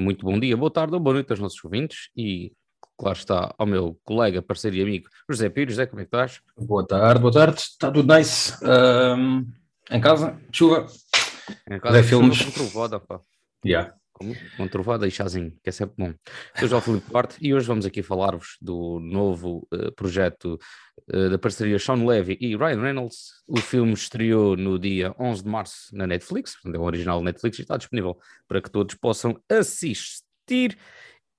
muito bom dia, boa tarde ou boa noite aos nossos ouvintes e claro está ao meu colega, parceiro e amigo José Pires. José, como é que estás? Boa tarde, boa tarde, está tudo nice. Um, em casa, chuva. Em casa, filmes. chuva pá. Yeah. Com, com trovada e chazinho, que é sempre bom. Eu sou o Filipe Duarte e hoje vamos aqui falar-vos do novo uh, projeto uh, da parceria Sean Levy e Ryan Reynolds. O filme estreou no dia 11 de março na Netflix, é um original Netflix e está disponível para que todos possam assistir.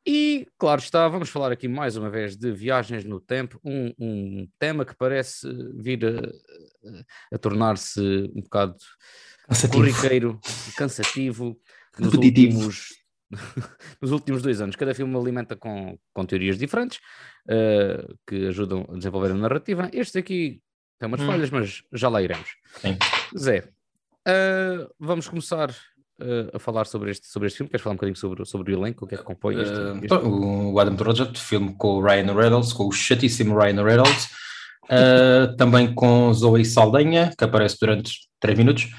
E, claro está, vamos falar aqui mais uma vez de viagens no tempo, um, um tema que parece vir a, a tornar-se um bocado cansativo. corriqueiro, cansativo, nos últimos, nos últimos dois anos. Cada filme alimenta com, com teorias diferentes uh, que ajudam a desenvolver a narrativa. Este aqui tem umas hum. falhas, mas já lá iremos. Sim. Zé, uh, vamos começar uh, a falar sobre este, sobre este filme? Queres falar um bocadinho sobre, sobre o elenco? O que é que compõe este, uh, este... O Adam Project, filme com o Ryan Reynolds, com o chatíssimo Ryan Reynolds, uh, também com Zoe Saldanha, que aparece durante 3 minutos,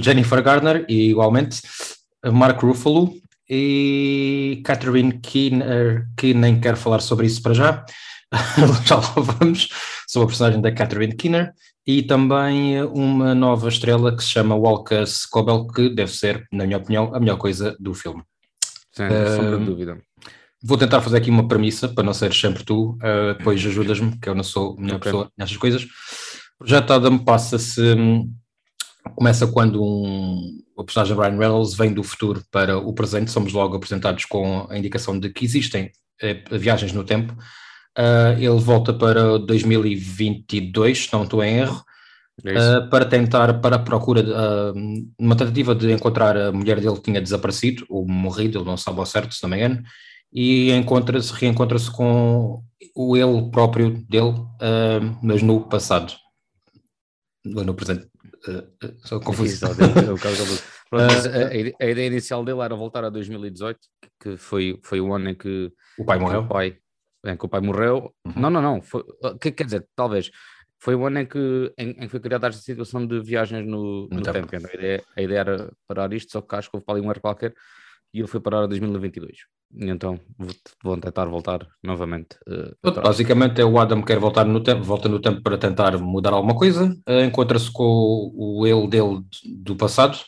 Jennifer Garner, e igualmente Mark Ruffalo, e Catherine Keener, que nem quero falar sobre isso para já, já lá vamos, sobre a personagem da Catherine Keener, e também uma nova estrela que se chama Walker Scobell, que deve ser, na minha opinião, a melhor coisa do filme. Sem sombra de dúvida. Vou tentar fazer aqui uma premissa, para não ser sempre tu, uh, depois ajudas-me, que eu não sou a melhor okay. pessoa nestas coisas. O projeto Adam passa-se, hum, começa quando um, o personagem Ryan Reynolds vem do futuro para o presente, somos logo apresentados com a indicação de que existem uh, viagens no tempo, Uh, ele volta para 2022, se não estou em erro, uh, para tentar, para a procura, uh, uma tentativa de encontrar a mulher dele que tinha desaparecido, ou morrido, ele não sabe ao certo, se não me engano, e encontra-se, reencontra-se com o ele próprio dele, mas no passado, no presente. Uh, só confuso. a, a, ideia inicial dele era voltar a 2018, que foi, foi o ano em que o pai morreu. O pai em que o pai morreu. Uhum. Não, não, não. Foi, que, quer dizer, talvez. Foi o ano em que, em, em que foi criada esta situação de viagens no, no tempo. tempo. Então, a, ideia, a ideia era parar isto, só que acho que houve para ali um erro qualquer e ele foi parar a 2022. E então vão tentar voltar novamente. Uh, Basicamente é o Adam que quer voltar no tempo, volta no tempo para tentar mudar alguma coisa, uh, encontra-se com o, o ele dele do passado,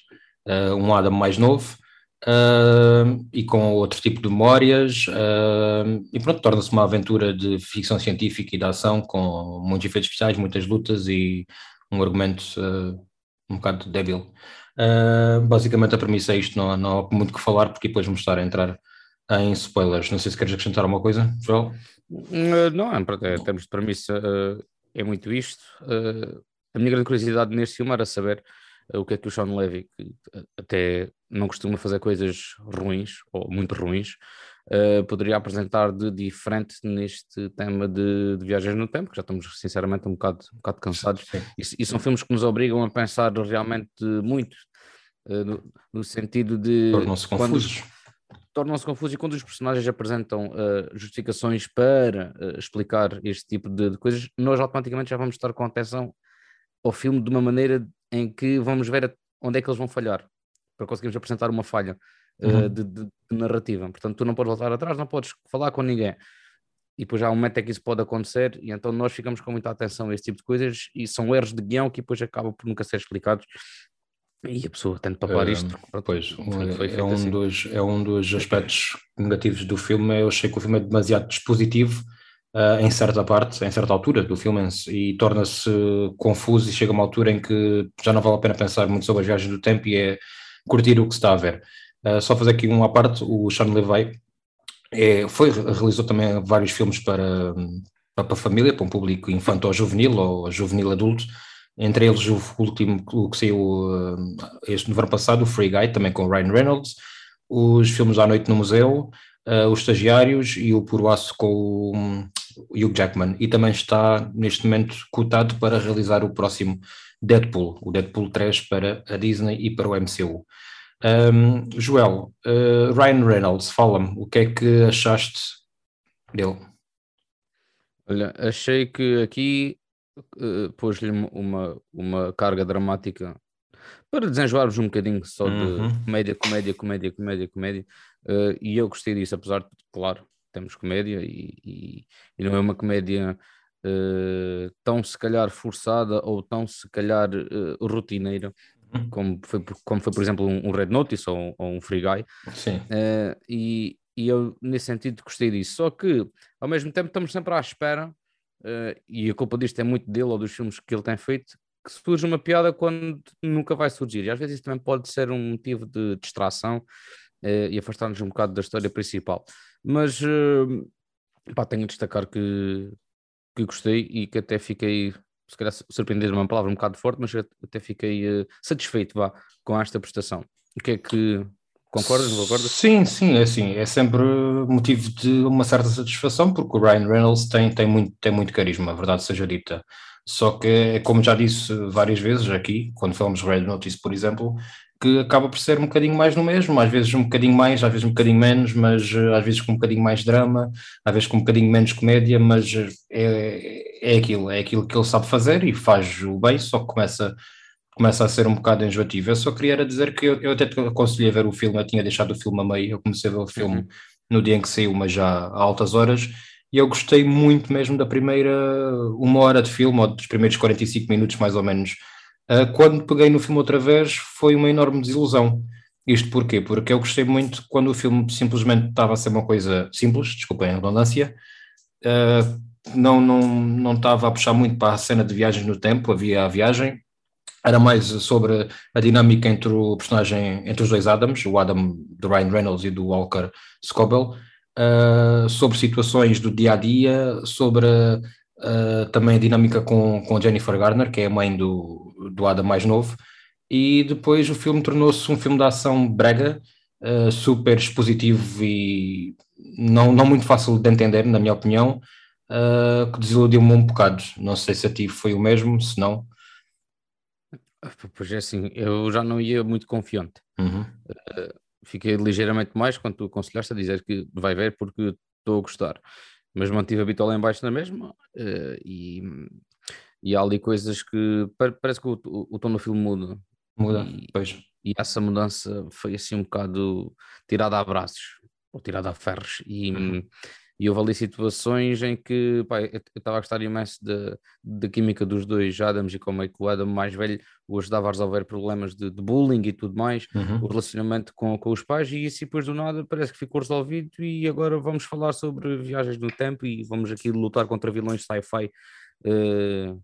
uh, um Adam mais novo, e com outro tipo de memórias, e pronto, torna-se uma aventura de ficção científica e de ação com muitos efeitos especiais, muitas lutas e um argumento um bocado débil. Basicamente a premissa é isto, não, não há muito que falar porque depois vamos estar a entrar em spoilers. Não sei se queres acrescentar alguma coisa, Joel? não, em termos de premissa é muito isto. a minha grande curiosidade neste filme era saber o que é que o Sean Levy, que até não costuma fazer coisas ruins ou muito ruins, uh, poderia apresentar de diferente neste tema de, de, viagens no tempo, que já estamos sinceramente um bocado, um bocado cansados. E, e, são filmes que nos obrigam a pensar realmente muito, uh, no, no, sentido de. Tornam-se confusos. Tornam-se confusos e quando os personagens apresentam uh, justificações para explicar este tipo de, de coisas, nós automaticamente já vamos estar com atenção ao filme de uma maneira em que vamos ver onde é que eles vão falhar para conseguirmos apresentar uma falha uh, uhum. de, de, de, narrativa. Portanto, tu não podes voltar atrás, não podes falar com ninguém. E depois há um momento em que isso pode acontecer, e então nós ficamos com muita atenção a esse tipo de coisas, e são erros de guião que depois acabam por nunca ser explicados. E a pessoa de papar uh, isto. Pois, foi, é, um assim. dos, é um dos aspectos negativos do filme. Eu achei que o filme é demasiado dispositivo uh, em certa parte, em certa altura do filme, e torna-se confuso. E chega uma altura em que já não vale a pena pensar muito sobre as viagens do tempo e é curtir o que se está a ver. Uh, só fazer aqui um à parte, o Sean Levy é, foi, realizou também vários filmes para, para a família, para um público infantil ou juvenil ou juvenil adulto, entre eles o último o que saiu uh, este no verão passado, o Free Guy, também com Ryan Reynolds, os filmes à noite no museu, uh, os estagiários e o Puro Aço com o um, Hugh Jackman, e também está neste momento cotado para realizar o próximo Deadpool, o Deadpool 3 para a Disney e para o MCU. Um, Joel, uh, Ryan Reynolds, fala-me, o que é que achaste dele? Olha, achei que aqui uh, pôs-lhe uma, uma carga dramática para desenjoar-vos um bocadinho só de uhum. comédia, comédia, comédia, comédia, comédia. Uh, e eu gostei disso, apesar de, claro, temos comédia e, e, e não é uma comédia uh, tão se calhar forçada ou tão se calhar uh, rotineira. Como foi, como foi por exemplo um, um Red Notice ou, ou, um Free Guy Sim. e, e eu nesse sentido gostei disso, só que ao mesmo tempo estamos sempre à espera e a culpa disto é muito dele ou dos filmes que ele tem feito que surge uma piada quando nunca vai surgir. E às vezes isso também pode ser um motivo de distração uh, e afastar-nos um bocado da história principal. Mas uh, pá, tenho a destacar que, que gostei e que até fiquei, se calhar surpreendido, uma palavra um bocado forte, mas até fiquei uh, satisfeito vá, com esta prestação. O que é que Concordas, não concordas? Sim, sim, é assim, é sempre motivo de uma certa satisfação, porque o Ryan Reynolds tem, tem, muito, tem muito carisma, a verdade seja dita. Só que, é como já disse várias vezes aqui, quando falamos Red Notice, por exemplo, que acaba por ser um bocadinho mais no mesmo, às vezes um bocadinho mais, às vezes um bocadinho menos, mas eh, às vezes com um bocadinho mais drama, às vezes com um bocadinho menos comédia, mas eh, é, é aquilo, é aquilo que ele sabe fazer e faz o bem, só que começa, começa a ser um bocado enjoativo. Eu só queria dizer que eu, eu até te aconselhei a ver o filme, eu tinha deixado o filme a meio, eu comecei a ver o filme uhum. no dia em que saiu, mas já a altas horas, e eu gostei muito mesmo da primeira uma hora de filme, ou dos primeiros 45 minutos mais ou menos. Uh, quando peguei no filme outra vez, foi uma enorme desilusão. Isto porquê? Porque eu gostei muito quando o filme simplesmente estava a ser uma coisa simples, desculpem a redundância, uh, não, não, não estava a puxar muito para a cena de viagens no tempo, havia a viagem, era mais sobre a dinâmica entre o personagem, entre os dois Adams, o Adam do Ryan Reynolds e do Walker Scobell, uh, sobre situações do dia a dia, sobre também a dinâmica com, com Jennifer Garner, que é a mãe do, do Adam mais novo, e depois o filme tornou-se um filme de ação brega, uh, super expositivo e não, não muito fácil de entender, na minha opinião, que desiludiu-me um bocado. Não sei se a ti foi o mesmo, se não. Pois é assim, eu já não ia muito confiante. Uhum. Uh, fiquei ligeiramente mais quando tu aconselhaste a dizer que vai ver porque estou a gostar. Mas mantive a bitola em baixo na mesma uh, e, e há ali coisas que parece que o, o, o tom do filme muda. Muda, e, pois. E essa mudança foi assim um bocado tirada a braços ou tirada a ferros. E, uhum. E houve ali situações em que pá, eu estava a gostar imenso da química dos dois Adams e como é que o Adam mais velho o ajudava a resolver problemas de, de bullying e tudo mais, uhum. o relacionamento com, com os pais, e isso depois do nada parece que ficou resolvido. E agora vamos falar sobre viagens no tempo e vamos aqui lutar contra vilões sci-fi. Uh,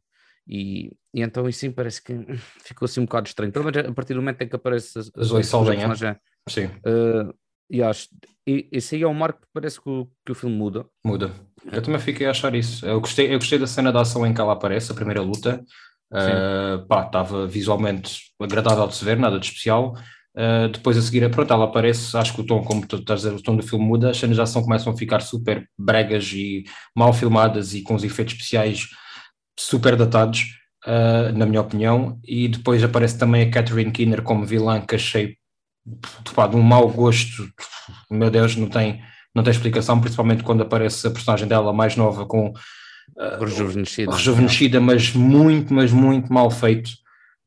e, e, então isso sim parece que ficou assim um bocado estranho. Pelo menos a partir do momento em que aparece as, as, as, as Sim. Uh, e acho, e, esse aí é um marco que parece que o, que o filme muda. Muda. Eu também fiquei a achar isso. Eu gostei, eu gostei da cena da ação em que ela aparece, a primeira luta. Uh, pá, estava visualmente agradável de se ver, nada de especial. Uh, depois a seguir, pronto, ela aparece, acho que o tom, como tu estás a dizer, o tom do filme muda, as cenas de ação começam a ficar super bregas e mal filmadas e com os efeitos especiais super datados, uh, na minha opinião, e depois aparece também a Catherine Keener como vilã que achei pá, de um mau gosto, meu Deus, não tem, não tem explicação, principalmente quando aparece a personagem dela mais nova com uh, rejuvenescida, rejuvenescida mas muito, mas muito mal feito.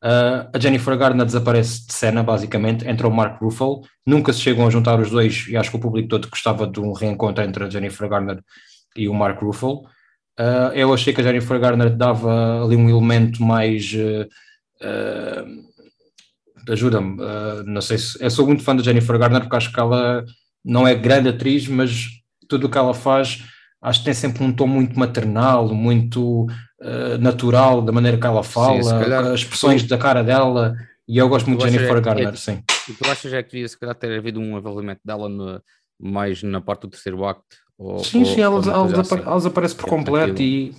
Uh, a Jennifer Garner desaparece de cena, basicamente, entra o Mark Ruffalo, nunca se chegam a juntar os dois, e acho que o público todo gostava de um reencontro entre a Jennifer Garner e o Mark Ruffalo. Uh, eu achei que a Jennifer Garner dava ali um elemento mais uh, ajuda-me. Não sei se. Eu sou muito fã da Jennifer Garner porque acho que ela não é grande atriz, mas tudo o que ela faz acho que tem sempre um tom muito maternal, muito natural da maneira que ela fala, sim, calhar, as expressões da cara dela. E eu gosto muito de Jennifer é, Garner, é, sim. E tu achas é que devia se calhar ter havido um envolvimento dela no, mais na parte do terceiro acto? Ou, sim, sim, ela, ela, assim. ela desaparece por completo e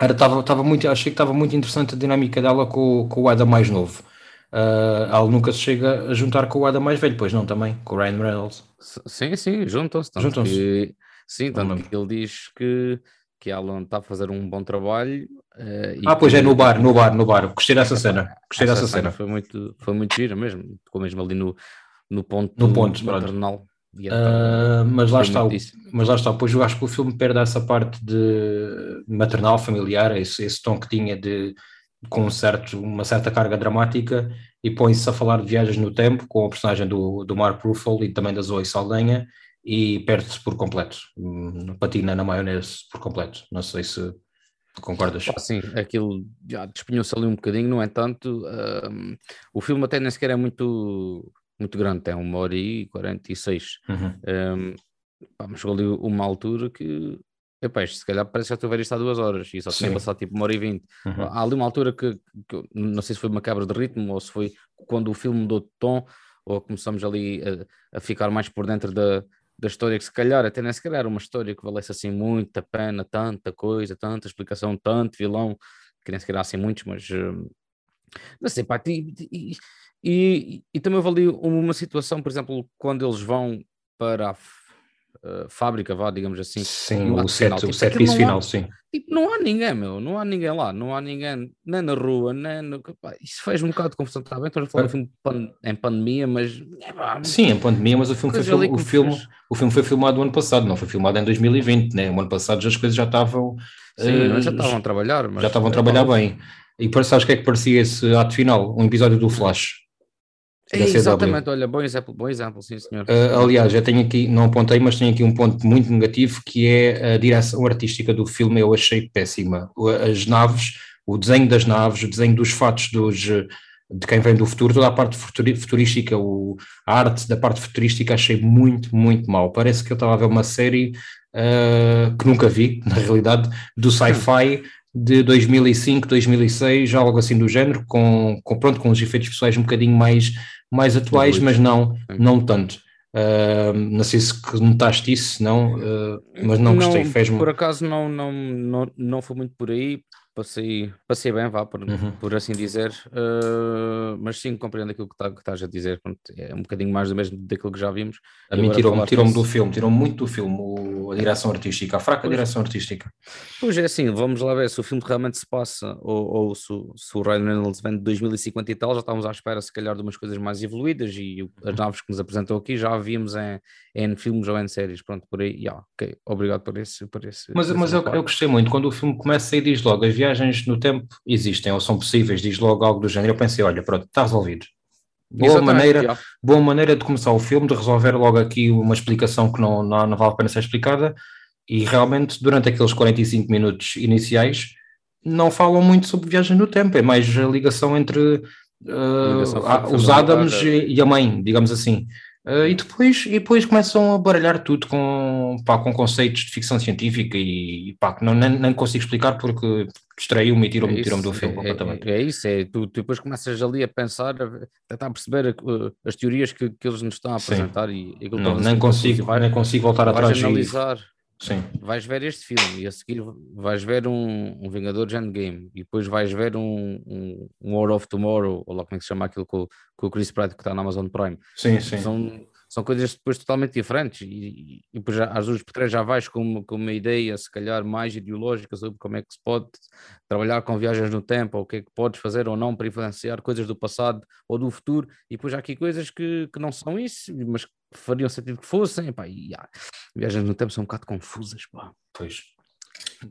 era, tava, tava muito, achei que estava muito interessante a dinâmica dela com, com o Adam mais novo. Uh, ela nunca se chega a juntar com o Adam mais velho, pois não, também, com o Ryan Reynolds. Sim, sim, juntam-se. Juntam-se. Que, sim, tanto que ele diz que, que Alan está a fazer um bom trabalho. Uh, ah, pois que... é, no bar, no bar, no bar. Gostei dessa cena. Gostei dessa cena. Foi muito, foi muito gira mesmo. Ficou mesmo ali no, no ponto, no ponto maternal. Uh, mas lá está, mas lá está, pois eu acho que o filme perde essa parte de maternal, familiar, esse, esse tom que tinha de com um certo, uma certa carga dramática e põe-se a falar de viagens no tempo com a personagem do, do Mark Ruffalo e também da Zoe Saldanha e perde-se por completo, hum, patina na maionese por completo. Não sei se concordas. Ah, sim, aquilo já despenhou-se ali um bocadinho, no entanto, um, o filme até nem sequer é muito, muito grande, tem uma hora e 46. Uhum. Um, pá, mas chegou ali uma altura que Epá, se calhar parece que já estou a ver isto há duas horas e só tinha passado tipo uma hora e vinte. Uhum. Há ali uma altura que, que, não sei se foi uma quebra de ritmo ou se foi quando o filme mudou de tom ou começamos ali a, a ficar mais por dentro da, da história que se calhar até nem sequer era uma história que valesse assim muita pena, tanta coisa, tanta explicação, tanto vilão, que nem sequer há assim muitos, mas uh, não sei, pá, e, e, e, e também ali uma situação, por exemplo, quando eles vão para a uh, fábrica, vá, digamos assim. Sim, o set, tipo, o set piece final, há, sim. Tipo, não há ninguém, meu, não há ninguém lá, não há ninguém nem na rua, nem no... Pá, isso fez um bocado de confusão, está bem, estamos a falar de um filme em pandemia, mas... É, pá, sim, em pandemia, mas o filme, foi, o, filme, o filme foi filmado no ano passado, não foi filmado em 2020, né? O ano passado já as coisas já estavam... Sim, uh, já estavam a trabalhar, mas... Já estavam a trabalhar bem. E sabes o que é que parecia esse ato final? Um episódio do Flash. É, exatamente, olha, bom exemplo, bom exemplo, sim senhor. Uh, aliás, eu tenho aqui, não apontei, mas tenho aqui um ponto muito negativo que é a direção artística do filme, eu achei péssima. As naves, o desenho das naves, o desenho dos fatos dos, de quem vem do futuro, toda a parte futurística, o, a arte da parte futurística achei muito, muito mal. Parece que eu estava a ver uma série uh, que nunca vi, na realidade, do sci-fi de 2005, 2006, algo assim do género, com, com, pronto, com os efeitos pessoais um bocadinho mais mais atuais, mas não, não tanto. Uh, não sei se notaste isso, não, uh, mas não gostei. Fez-me. Por acaso não, não, não, não foi muito por aí, passei, passei bem, vá, por, uhum. por assim dizer, uh, mas sim, compreendo aquilo que, tá, que estás a dizer, Pronto, é um bocadinho mais do mesmo daquilo que já vimos. A mim tirou-me tirou do filme, tirou-me muito do filme, o, a direção artística, a fraca pois, direção artística. Pois é assim, vamos lá ver se o filme realmente se passa, ou, ou se, se o Ryan Reynolds vem de 2050 e tal, já estávamos à espera se calhar de umas coisas mais evoluídas e as naves que nos apresentou aqui já víamos em, em filmes ou em séries, pronto, por aí, yeah, ok, obrigado por esse, por esse Mas, por mas eu, eu, gostei muito, quando o filme começa e diz logo, as viagens no tempo existem ou são possíveis, diz logo algo do género, eu pensei, olha, pronto, está resolvido. Boa maneira, boa maneira de começar o filme, de resolver logo aqui uma explicação que não, não, não vale a pena ser explicada, e realmente durante aqueles 45 minutos iniciais não falam muito sobre viagem no tempo, é mais a ligação entre uh, ligação os Adams e, e a mãe, digamos assim. Uh, e, depois, e depois começam a baralhar tudo com, pá, com conceitos de ficção científica e, pá, não, nem, nem consigo explicar porque distraiu-me e tirou-me é tirou do filme é, completamente. É, é, isso, é, tu, tu, depois começas ali a pensar, a tentar perceber uh, as teorias que, que eles nos estão a apresentar Sim. e, e não, nem, consigo, vai, nem consigo voltar atrás analisar. E Sim. Vais ver este filme e a seguir vais ver um, um Vingadores Endgame e depois vais ver um, um, um War of Tomorrow, ou lá como é que se chama aquilo com, com o Chris Pratt que está na Amazon Prime. Sim, sim. São, são coisas depois totalmente diferentes e, e depois já, às vezes por trás já vais com, com uma ideia se calhar mais ideológica sobre como é que se pode trabalhar com viagens no tempo ou o que é que podes fazer ou não para influenciar coisas do passado ou do futuro e depois há aqui coisas que, que não são isso mas que fariam sentido que fossem pá, e ah, viagens no tempo são um bocado confusas pá. pois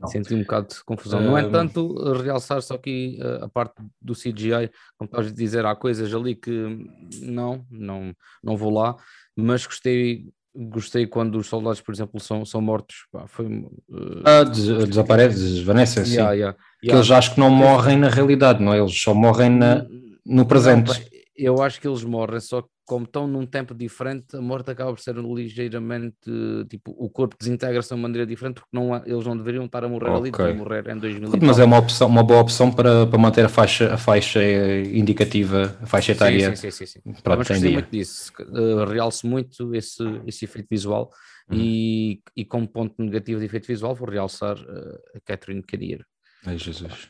não. Senti um bocado de confusão. No entanto, realçar só aqui uh, a parte do CGI, como estás a dizer, há coisas ali que não, não, não vou lá, mas gostei gostei quando os soldados, por exemplo, são, são mortos. Pá, foi, uh... ah, des desaparecem, desvanecem, sim. Yeah, yeah. Eles acho que não morrem na realidade, não é? Eles só morrem na, no presente. Não, eu acho que eles morrem, só que como estão num tempo diferente, a morte acaba por ser ligeiramente, tipo, o corpo desintegra-se de uma maneira diferente, porque não, eles não deveriam estar a morrer okay. ali, deveriam morrer em 2000 Mas é uma, opção, uma boa opção para, para manter a faixa, a faixa indicativa, a faixa etária. Sim, sim, sim. sim. Pronto, Mas gostei muito disso, uh, realço muito esse, esse efeito visual uhum. e, e como ponto negativo de efeito visual vou realçar uh, a Catherine Kinnear. Ai Jesus,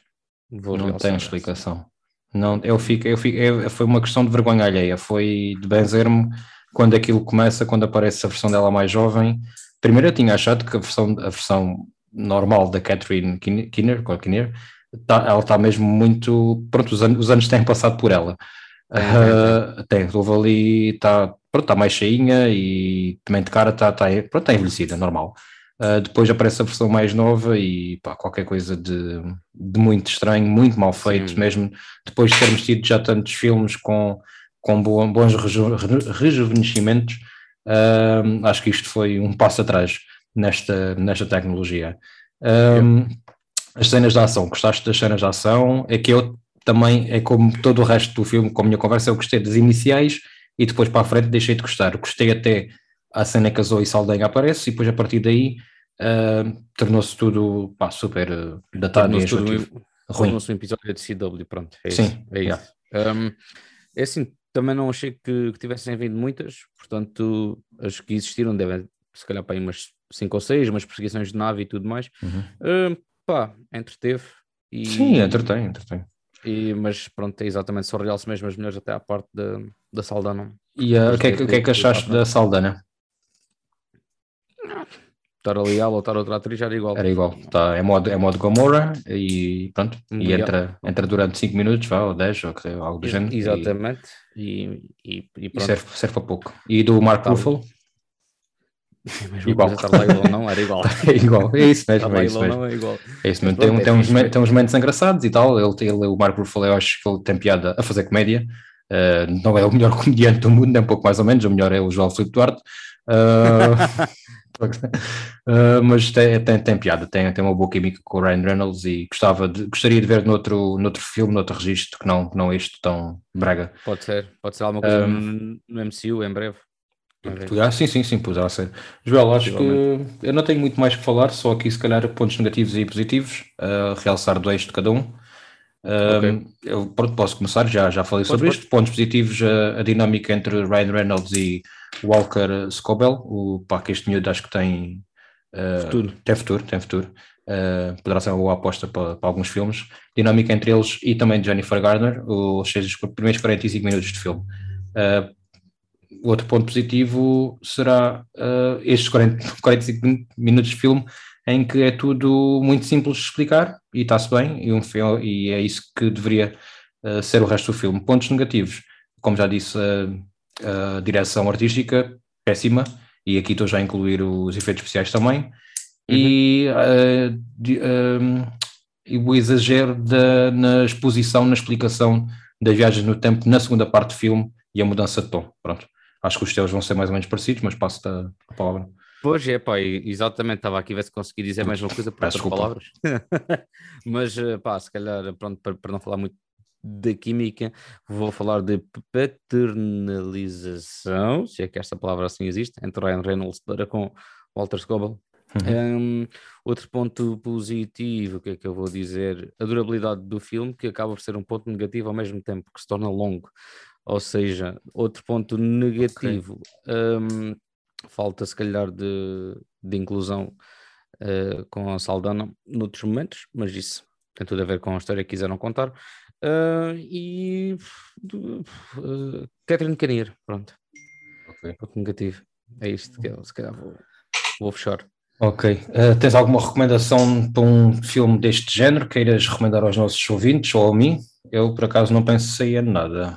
vou não tem explicação. Não, eu fico, eu fico, eu, foi uma questão de vergonha alheia, foi de benzer-me quando aquilo começa, quando aparece a versão dela mais jovem. Primeiro eu tinha achado que a versão, a versão normal da Catherine Kinner, Kinner tá, ela está mesmo muito. Pronto, os, anos, os anos têm passado por ela. Uh, tem, houve ali, está tá mais cheinha e também de cara está tá, pronto, tá envelhecida, normal. Uh, depois aparece a versão mais nova e pá, qualquer coisa de, de, muito estranho, muito mal feito, Sim. mesmo depois de termos tido já tantos filmes com, com bons reju, rejuvenescimentos, uh, acho que isto foi um passo atrás nesta, nesta tecnologia. Um, as cenas de ação, gostaste das cenas de ação? É que eu também, é como todo o resto do filme, com a minha conversa, eu gostei das iniciais e depois para a frente deixei de gostar. Gostei até a cena a Zoe Saldanha aparece e depois a partir daí uh, tornou-se tudo pá, super uh, datado e ruim. Tornou-se um episódio de CW, pronto. É Sim. Isso, é, isso. Um, é assim, também não achei que, que, tivessem vindo muitas, portanto, as que existiram devem, se calhar, para aí umas 5 ou 6, umas perseguições de nave e tudo mais. Uhum. Uh, pá, entreteve. E, Sim, entretém, entretém. E, mas pronto, é exatamente, só realce mesmo as melhores até à parte da, da Saldana. E uh, o que, é que, que, é que achaste da Saldana? Estar ali ela ou estar outra atriz era igual. Era igual, tá, é modo, é modo Gomorra e pronto, e entra, entra durante 5 minutos, vá, ou 10, ou algo do género. Exatamente, e, e, e, e serve, serve para pouco. E do Mark tá. Ruffalo? É igual. Estar lá ou não, era igual. é igual, é isso mesmo. É isso mesmo. Não, é igual. É isso mesmo. Tem, tem, uns, tem uns momentos engraçados e tal. Ele, ele, o Mark Ruffalo, eu acho que ele tem piada a fazer comédia. Uh, não é o melhor comediante do mundo, é um pouco mais ou menos. O melhor é o João Filipe Duarte. Uh, uh, mas tem, tem, tem, piada, tem, tem uma boa química com o Ryan Reynolds e gostava de, gostaria de ver noutro, noutro filme, noutro registro, que não, não este tão brega. Pode ser, pode ser alguma coisa um, no MCU em breve. Ah, sim, sim, sim, poderá ser. Joel, acho que eu não tenho muito mais que falar, só aqui se calhar pontos negativos e positivos, uh, realçar dois de cada um. Uh, okay. Eu pronto, posso começar, já, já falei pode, sobre pode. isto. Pontos positivos, a, a, dinâmica entre Ryan Reynolds e Walker Scobell, o pá, que este miúdo acho que tem uh, futuro. Tem futuro, tem futuro. Uh, poderá ser uma boa aposta para, para, alguns filmes. Dinâmica entre eles e também Jennifer Garner, os, os primeiros 45 minutos de filme. Uh, outro ponto positivo será uh, estes 40, 45 minutos de filme em que é tudo muito simples de explicar e está-se bem, e, um, e é isso que deveria uh, ser o resto do filme. Pontos negativos, como já disse, a, a direção artística, péssima, e aqui estou já a incluir os efeitos especiais também, uhum. e, uh, de, e, o exagero da, na exposição, na explicação das viagens no tempo na segunda parte do filme e a mudança de tom. Pronto. Acho que os teus vão ser mais ou menos parecidos, mas passo-te a, palavra. Pois é, pá, exatamente, estava aqui a ver se consegui dizer mais uma coisa por outras palavras. mas, eh, pá, se calhar, pronto, para, para não falar muito da química, vou falar de paternalização, se é que esta palavra assim existe, entre Ryan Reynolds para com Walter Scobell. Uhum. Um, outro ponto positivo, o que é que eu vou dizer? A durabilidade do filme, que acaba por ser um ponto negativo ao mesmo tempo que se torna longo. Ou seja, outro ponto negativo, okay. um, falta se calhar de, de inclusão uh, com a Saldana noutros momentos, mas isso tem tudo a ver com a história que quiseram contar. Uh, e uh, Catherine Canier, pronto. Ok. Ponto negativo. É isto que eu se calhar vou, vou fechar. Ok. Uh, tens alguma recomendação para um filme deste género? Queiras recomendar aos nossos ouvintes ou a mim? Eu, por acaso, não pensei em nada.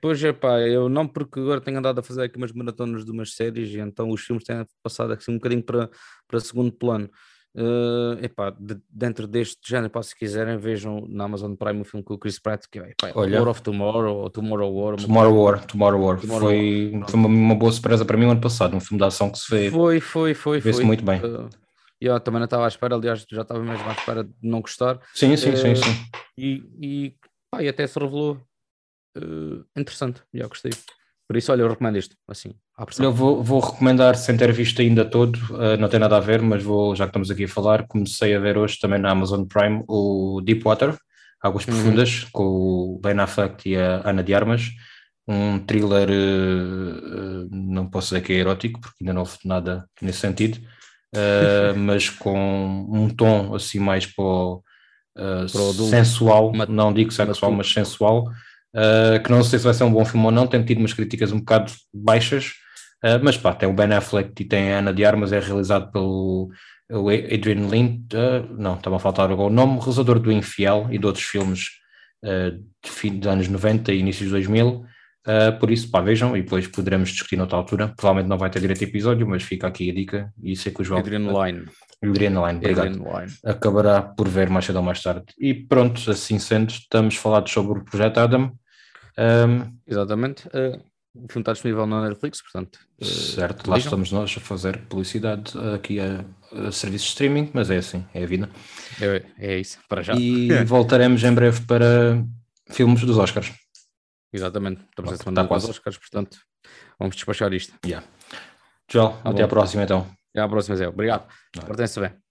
Pois é, pá, eu não porque agora tenho andado a fazer aqui umas maratonas de umas séries e então os filmes têm passado assim um bocadinho para, para segundo plano. Uh, epá, de, dentro deste género, pá, se quiserem, vejam na Amazon Prime o filme com o Chris Pratt, que é epá, Olha, War of Tomorrow ou Tomorrow War. Tomorrow War, Tomorrow War. Tomorrow foi, War. foi uma, uma, boa surpresa para mim o ano passado, um filme de ação que se fez. Foi, foi, foi. Fez muito bem. Uh, eu também não estava à espera, aliás, já estava mesmo à espera de não gostar. Sim, sim, uh, sim, sim. E, e, pá, e até se revelou uh, interessante, já gostei. Por isso, olha, eu recomendo isto, assim, Eu vou, vou recomendar, sem ter visto ainda todo, uh, não tem nada a ver, mas vou, já que estamos aqui a falar, comecei a ver hoje também na Amazon Prime o Deepwater, Águas uhum. Profundas, com o Ben Affleck e a Ana de Armas, um thriller, uh, não posso dizer que é erótico, porque ainda não houve nada nesse sentido, mas com um tom assim mais para o, sensual, não digo sexual, mas sensual, uh, que não sei se vai ser um bom filme ou não, tem tido umas críticas um bocado baixas, uh, mas pá, tem o Ben Affleck e tem a Ana de Armas, é realizado pelo Adrian Lynn, uh, não, estava a faltar o nome, realizador do Infiel e de outros filmes de fim dos anos 90 e inícios de 2000, Uh, por isso, pá, vejam e depois poderemos discutir noutra altura. Provavelmente não vai ter direito a episódio, mas fica aqui a dica e sei que o João. Adrian Line. Adrian Line, obrigado. Acabará por ver mais cedo ou mais tarde. E pronto, assim sendo, estamos falados sobre o projeto Adam. Um, Exatamente. Uh, o filme está disponível na Netflix, portanto. Uh, certo, lá estamos nós a fazer publicidade aqui a, a serviços de streaming, mas é assim, é a vida. É, é isso, para já. E voltaremos em breve para filmes dos Oscars. Exatamente, estamos a semana dos Oscars, portanto, vamos despachar isto. Yeah. Joel, até à próxima então. Até à próxima, Zé. Obrigado. Portem-se bem.